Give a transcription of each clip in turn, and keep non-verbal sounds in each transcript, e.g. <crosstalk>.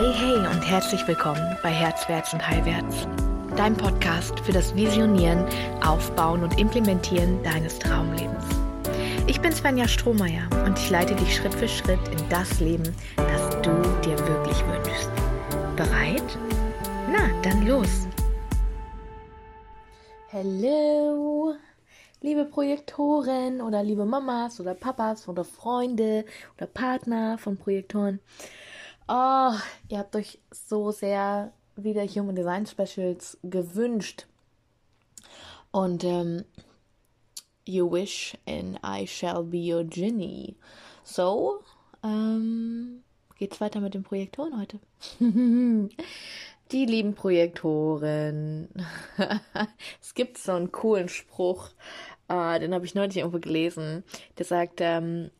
Hey, hey und herzlich willkommen bei Herzwärts und Heilwärts, dein Podcast für das Visionieren, Aufbauen und Implementieren deines Traumlebens. Ich bin Svenja Strohmeier und ich leite dich Schritt für Schritt in das Leben, das du dir wirklich wünschst. Bereit? Na, dann los! Hallo, liebe Projektoren oder liebe Mamas oder Papas oder Freunde oder Partner von Projektoren. Oh, ihr habt euch so sehr wieder Human Design Specials gewünscht. Und ähm, you wish and I shall be your genie. So, ähm, geht's weiter mit den Projektoren heute. <laughs> Die lieben Projektoren. <laughs> es gibt so einen coolen Spruch, äh, den habe ich neulich irgendwo gelesen. Der sagt, ähm,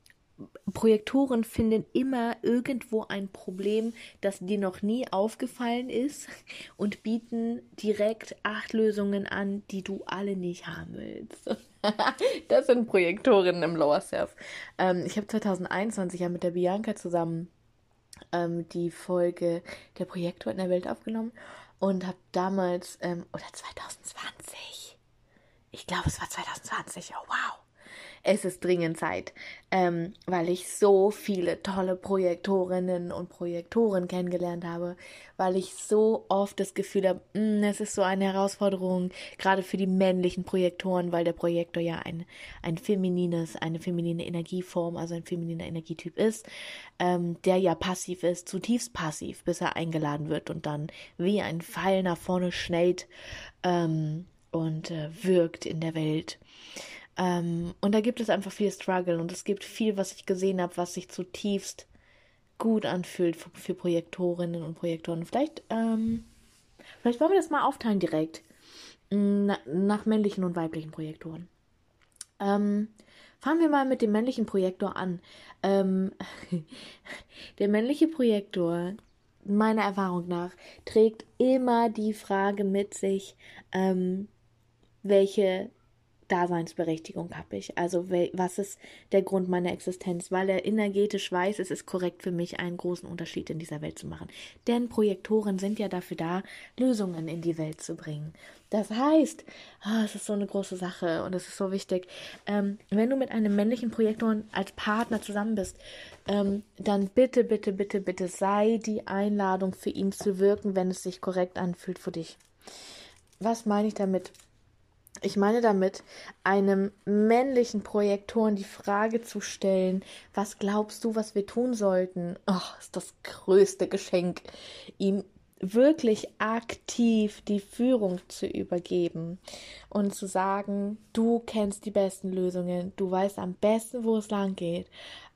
Projektoren finden immer irgendwo ein Problem, das dir noch nie aufgefallen ist und bieten direkt acht Lösungen an, die du alle nicht haben willst. <laughs> das sind Projektoren im Lower Self. Ähm, ich habe 2021 ja mit der Bianca zusammen ähm, die Folge Der Projektor in der Welt aufgenommen und habe damals, ähm, oder 2020, ich glaube es war 2020, oh wow es ist dringend Zeit, ähm, weil ich so viele tolle Projektorinnen und Projektoren kennengelernt habe, weil ich so oft das Gefühl habe, mm, es ist so eine Herausforderung, gerade für die männlichen Projektoren, weil der Projektor ja ein, ein feminines, eine feminine Energieform, also ein femininer Energietyp ist, ähm, der ja passiv ist, zutiefst passiv, bis er eingeladen wird und dann wie ein Pfeil nach vorne schnellt ähm, und äh, wirkt in der Welt. Ähm, und da gibt es einfach viel Struggle und es gibt viel, was ich gesehen habe, was sich zutiefst gut anfühlt für, für Projektorinnen und Projektoren. Vielleicht, ähm, vielleicht wollen wir das mal aufteilen direkt mm, na, nach männlichen und weiblichen Projektoren. Ähm, fangen wir mal mit dem männlichen Projektor an. Ähm, <laughs> der männliche Projektor, meiner Erfahrung nach, trägt immer die Frage mit sich, ähm, welche Daseinsberechtigung habe ich? Also was ist der Grund meiner Existenz? Weil er energetisch weiß, es ist korrekt für mich, einen großen Unterschied in dieser Welt zu machen. Denn Projektoren sind ja dafür da, Lösungen in die Welt zu bringen. Das heißt, oh, es ist so eine große Sache und es ist so wichtig. Ähm, wenn du mit einem männlichen Projektor als Partner zusammen bist, ähm, dann bitte, bitte, bitte, bitte sei die Einladung für ihn zu wirken, wenn es sich korrekt anfühlt für dich. Was meine ich damit? Ich meine damit, einem männlichen Projektoren die Frage zu stellen, was glaubst du, was wir tun sollten? Oh, ist das größte Geschenk, ihm wirklich aktiv die Führung zu übergeben und zu sagen, du kennst die besten Lösungen, du weißt am besten, wo es lang geht.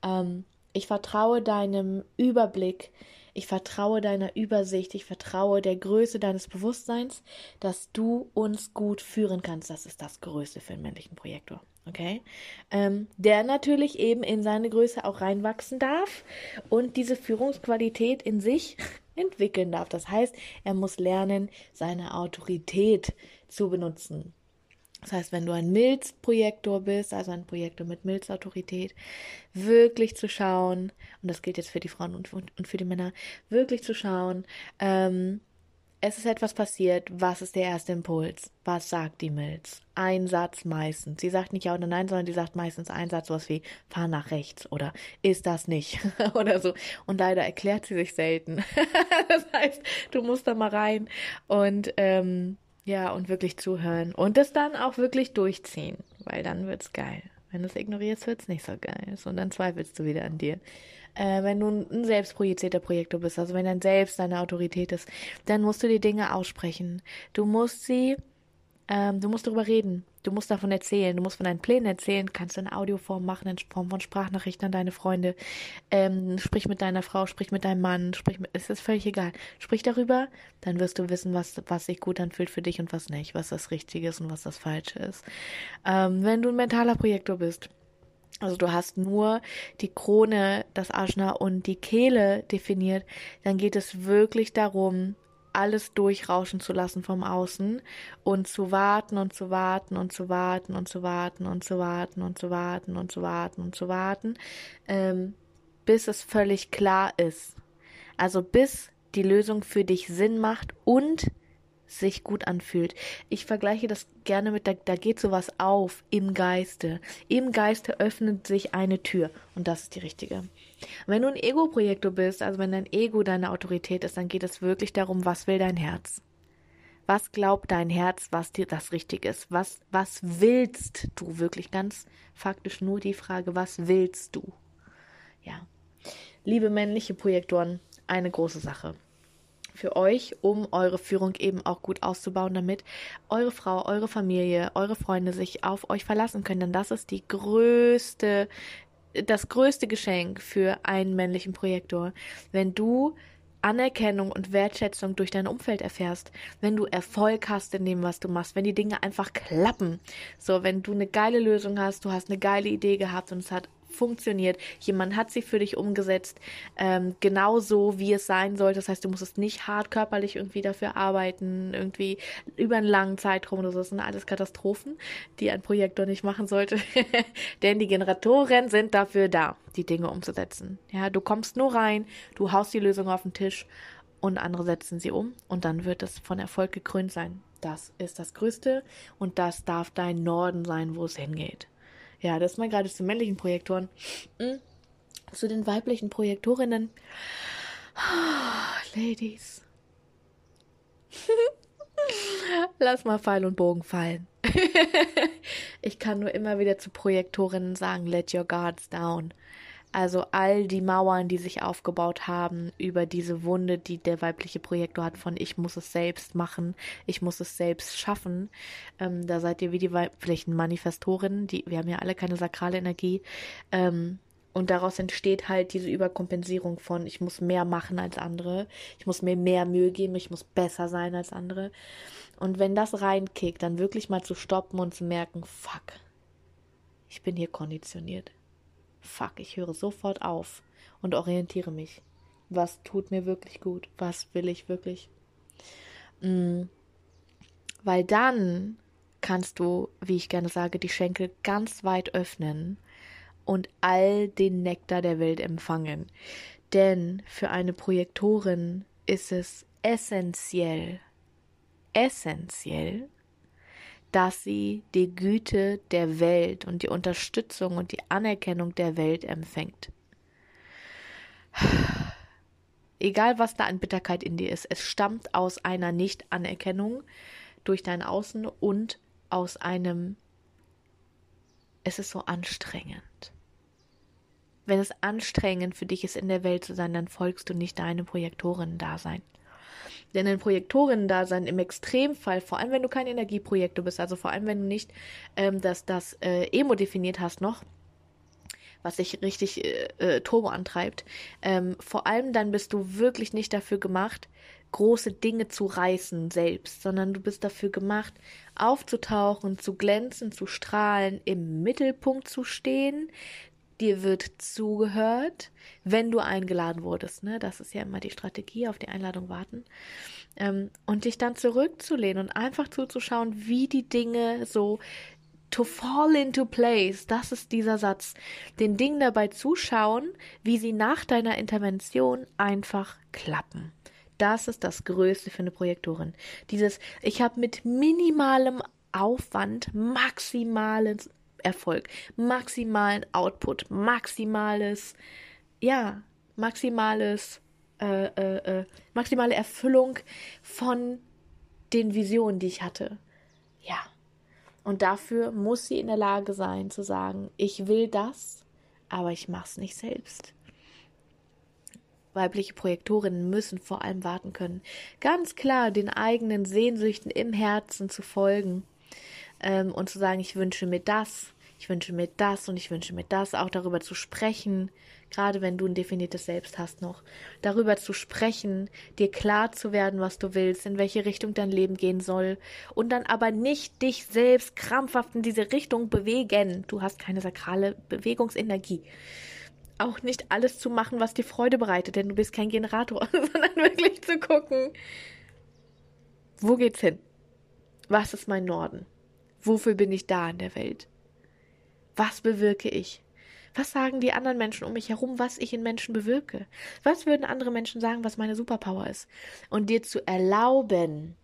Ähm, ich vertraue deinem Überblick, ich vertraue deiner Übersicht, ich vertraue der Größe deines Bewusstseins, dass du uns gut führen kannst. Das ist das Größte für einen männlichen Projektor. Okay? Ähm, der natürlich eben in seine Größe auch reinwachsen darf und diese Führungsqualität in sich <laughs> entwickeln darf. Das heißt, er muss lernen, seine Autorität zu benutzen. Das heißt, wenn du ein Milzprojektor bist, also ein Projektor mit Milzautorität, wirklich zu schauen, und das gilt jetzt für die Frauen und, und, und für die Männer, wirklich zu schauen, ähm, es ist etwas passiert, was ist der erste Impuls? Was sagt die Milz? Ein Satz meistens. Sie sagt nicht ja oder nein, sondern die sagt meistens ein Satz, sowas wie fahr nach rechts oder ist das nicht <laughs> oder so. Und leider erklärt sie sich selten. <laughs> das heißt, du musst da mal rein und ähm, ja, und wirklich zuhören. Und das dann auch wirklich durchziehen, weil dann wird's geil. Wenn du es ignorierst, wird's nicht so geil. Und dann zweifelst du wieder an dir. Äh, wenn du ein selbstprojizierter Projektor bist, also wenn dein Selbst deine Autorität ist, dann musst du die Dinge aussprechen. Du musst sie ähm, du musst darüber reden. Du musst davon erzählen. Du musst von deinen Plänen erzählen. Kannst du in Audioform machen, in Form von Sprachnachrichten an deine Freunde. Ähm, sprich mit deiner Frau, sprich mit deinem Mann, sprich mit, es ist völlig egal. Sprich darüber, dann wirst du wissen, was, was sich gut anfühlt für dich und was nicht, was das Richtige ist und was das Falsche ist. Ähm, wenn du ein mentaler Projektor bist, also du hast nur die Krone, das Ajna und die Kehle definiert, dann geht es wirklich darum, alles durchrauschen zu lassen vom Außen und zu warten und zu warten und zu warten und zu warten und zu warten und zu warten und zu warten und zu warten, ähm, bis es völlig klar ist. Also bis die Lösung für dich Sinn macht und sich gut anfühlt. Ich vergleiche das gerne mit, da, da geht sowas auf im Geiste. Im Geiste öffnet sich eine Tür und das ist die richtige. Wenn du ein Ego-Projektor bist, also wenn dein Ego deine Autorität ist, dann geht es wirklich darum, was will dein Herz? Was glaubt dein Herz, was dir das richtig ist? Was, was willst du wirklich? Ganz faktisch nur die Frage, was willst du? Ja. Liebe männliche Projektoren, eine große Sache für euch, um eure Führung eben auch gut auszubauen, damit eure Frau, eure Familie, eure Freunde sich auf euch verlassen können. Denn das ist die größte, das größte Geschenk für einen männlichen Projektor. Wenn du Anerkennung und Wertschätzung durch dein Umfeld erfährst, wenn du Erfolg hast in dem, was du machst, wenn die Dinge einfach klappen. So, wenn du eine geile Lösung hast, du hast eine geile Idee gehabt und es hat funktioniert. Jemand hat sie für dich umgesetzt, ähm, genauso wie es sein sollte. Das heißt, du musst es nicht hart körperlich irgendwie dafür arbeiten, irgendwie über einen langen Zeitraum oder so. Das sind alles Katastrophen, die ein Projektor nicht machen sollte. <laughs> Denn die Generatoren sind dafür da, die Dinge umzusetzen. Ja, du kommst nur rein, du haust die Lösung auf den Tisch und andere setzen sie um und dann wird es von Erfolg gekrönt sein. Das ist das Größte und das darf dein Norden sein, wo es hingeht. Ja, das ist mal gerade zu männlichen Projektoren. Mhm. Zu den weiblichen Projektorinnen. Oh, <sighs> Ladies. <laughs> Lass mal Pfeil und Bogen fallen. <laughs> ich kann nur immer wieder zu Projektorinnen sagen, let your guards down. Also all die Mauern, die sich aufgebaut haben über diese Wunde, die der weibliche Projektor hat von ich muss es selbst machen, ich muss es selbst schaffen. Ähm, da seid ihr wie die weiblichen Manifestorinnen, die, wir haben ja alle keine sakrale Energie. Ähm, und daraus entsteht halt diese Überkompensierung von, ich muss mehr machen als andere, ich muss mir mehr Mühe geben, ich muss besser sein als andere. Und wenn das reinkickt, dann wirklich mal zu stoppen und zu merken, fuck, ich bin hier konditioniert fuck, ich höre sofort auf und orientiere mich. Was tut mir wirklich gut? Was will ich wirklich? Mhm. Weil dann kannst du, wie ich gerne sage, die Schenkel ganz weit öffnen und all den Nektar der Welt empfangen. Denn für eine Projektorin ist es essentiell, essentiell, dass sie die Güte der Welt und die Unterstützung und die Anerkennung der Welt empfängt. Egal, was da an Bitterkeit in dir ist, es stammt aus einer Nicht-Anerkennung durch dein Außen und aus einem, es ist so anstrengend. Wenn es anstrengend für dich ist, in der Welt zu sein, dann folgst du nicht deinem Projektorinnen-Dasein. Denn ein Projektorinnen-Dasein im Extremfall, vor allem wenn du kein Energieprojektor bist, also vor allem wenn du nicht ähm, das, das äh, Emo definiert hast noch, was sich richtig äh, äh, Turbo antreibt, ähm, vor allem dann bist du wirklich nicht dafür gemacht, große Dinge zu reißen selbst, sondern du bist dafür gemacht, aufzutauchen, zu glänzen, zu strahlen, im Mittelpunkt zu stehen, dir wird zugehört, wenn du eingeladen wurdest. Ne? Das ist ja immer die Strategie, auf die Einladung warten. Ähm, und dich dann zurückzulehnen und einfach zuzuschauen, wie die Dinge so to fall into place, das ist dieser Satz. Den Dingen dabei zuschauen, wie sie nach deiner Intervention einfach klappen. Das ist das Größte für eine Projektorin. Dieses, ich habe mit minimalem Aufwand maximales Erfolg, maximalen Output, maximales, ja, maximales, äh, äh, äh, maximale Erfüllung von den Visionen, die ich hatte. Ja. Und dafür muss sie in der Lage sein zu sagen, ich will das, aber ich mach's nicht selbst. Weibliche Projektorinnen müssen vor allem warten können, ganz klar den eigenen Sehnsüchten im Herzen zu folgen ähm, und zu sagen, ich wünsche mir das, ich wünsche mir das und ich wünsche mir das, auch darüber zu sprechen, gerade wenn du ein definiertes Selbst hast noch, darüber zu sprechen, dir klar zu werden, was du willst, in welche Richtung dein Leben gehen soll und dann aber nicht dich selbst krampfhaft in diese Richtung bewegen. Du hast keine sakrale Bewegungsenergie. Auch nicht alles zu machen, was dir Freude bereitet, denn du bist kein Generator, <laughs> sondern wirklich zu gucken, wo geht's hin? Was ist mein Norden? Wofür bin ich da in der Welt? Was bewirke ich? Was sagen die anderen Menschen um mich herum, was ich in Menschen bewirke? Was würden andere Menschen sagen, was meine Superpower ist? Und dir zu erlauben,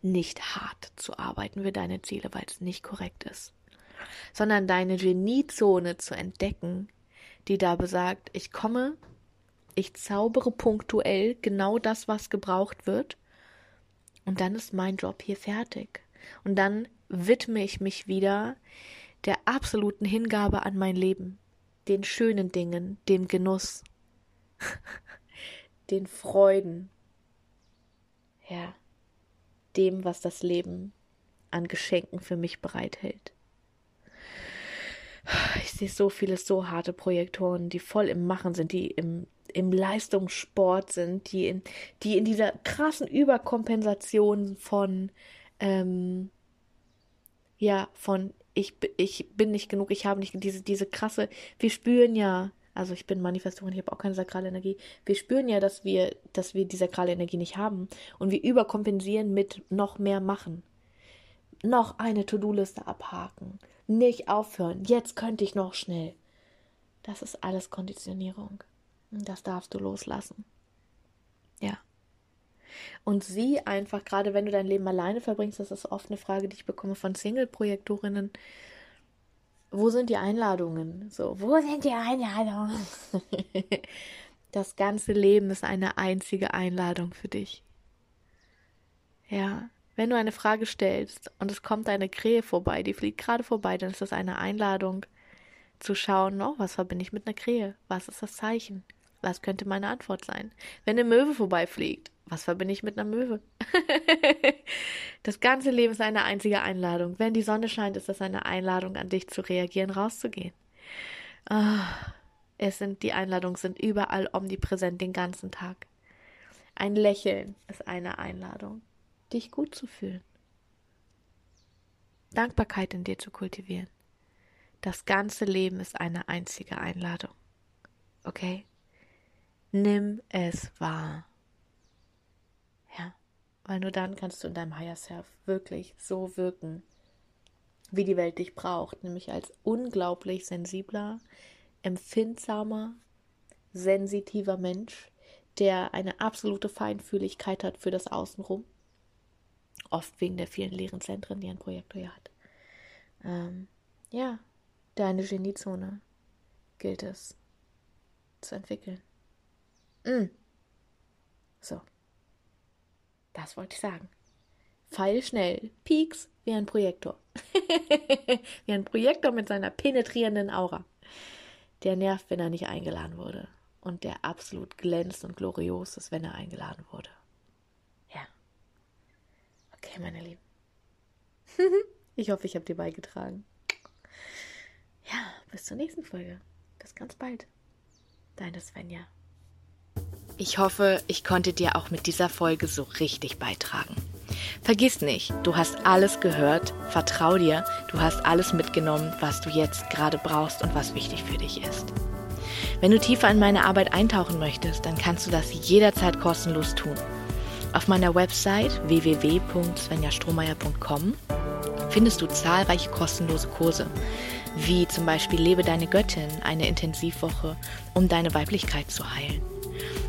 nicht hart zu arbeiten für deine Ziele, weil es nicht korrekt ist, sondern deine Geniezone zu entdecken, die da besagt, ich komme, ich zaubere punktuell genau das, was gebraucht wird, und dann ist mein Job hier fertig. Und dann widme ich mich wieder der absoluten Hingabe an mein Leben, den schönen Dingen, dem Genuss, <laughs> den Freuden, ja, dem, was das Leben an Geschenken für mich bereithält. Ich sehe so viele so harte Projektoren, die voll im Machen sind, die im, im Leistungssport sind, die in, die in dieser krassen Überkompensation von, ähm, ja, von ich, ich bin nicht genug, ich habe nicht diese, diese krasse, wir spüren ja, also ich bin Manifestorin, ich habe auch keine sakrale Energie. Wir spüren ja, dass wir, dass wir die sakrale Energie nicht haben und wir überkompensieren mit noch mehr machen. Noch eine To-Do-Liste abhaken. Nicht aufhören. Jetzt könnte ich noch schnell. Das ist alles Konditionierung. Das darfst du loslassen. Ja. Und sieh einfach, gerade wenn du dein Leben alleine verbringst, das ist oft eine Frage, die ich bekomme von Single-Projektorinnen, wo sind die Einladungen? So, wo sind die Einladungen? <laughs> das ganze Leben ist eine einzige Einladung für dich. Ja, wenn du eine Frage stellst und es kommt eine Krähe vorbei, die fliegt gerade vorbei, dann ist das eine Einladung zu schauen, oh, was verbinde ich mit einer Krähe? Was ist das Zeichen? Was könnte meine Antwort sein? Wenn eine Möwe vorbeifliegt, was verbinde ich mit einer Möwe? <laughs> das ganze Leben ist eine einzige Einladung. Wenn die Sonne scheint, ist das eine Einladung an dich zu reagieren, rauszugehen. Oh, es sind, die Einladungen sind überall omnipräsent den ganzen Tag. Ein Lächeln ist eine Einladung, dich gut zu fühlen. Dankbarkeit in dir zu kultivieren. Das ganze Leben ist eine einzige Einladung. Okay? Nimm es wahr weil nur dann kannst du in deinem Higher Self wirklich so wirken, wie die Welt dich braucht, nämlich als unglaublich sensibler, empfindsamer, sensitiver Mensch, der eine absolute Feinfühligkeit hat für das Außenrum. Oft wegen der vielen leeren Zentren, die ein Projektor ja hat. Ähm, ja, deine Geniezone gilt es zu entwickeln. Mm. So. Das wollte ich sagen. Pfeil schnell, Peaks wie ein Projektor. <laughs> wie ein Projektor mit seiner penetrierenden Aura. Der nervt, wenn er nicht eingeladen wurde. Und der absolut glänzt und glorios ist, wenn er eingeladen wurde. Ja. Okay, meine Lieben. <laughs> ich hoffe, ich habe dir beigetragen. Ja, bis zur nächsten Folge. Bis ganz bald. Deine Svenja. Ich hoffe, ich konnte dir auch mit dieser Folge so richtig beitragen. Vergiss nicht, du hast alles gehört, vertrau dir, du hast alles mitgenommen, was du jetzt gerade brauchst und was wichtig für dich ist. Wenn du tiefer in meine Arbeit eintauchen möchtest, dann kannst du das jederzeit kostenlos tun. Auf meiner Website www.svenjastrohmeier.com findest du zahlreiche kostenlose Kurse, wie zum Beispiel Lebe deine Göttin, eine Intensivwoche, um deine Weiblichkeit zu heilen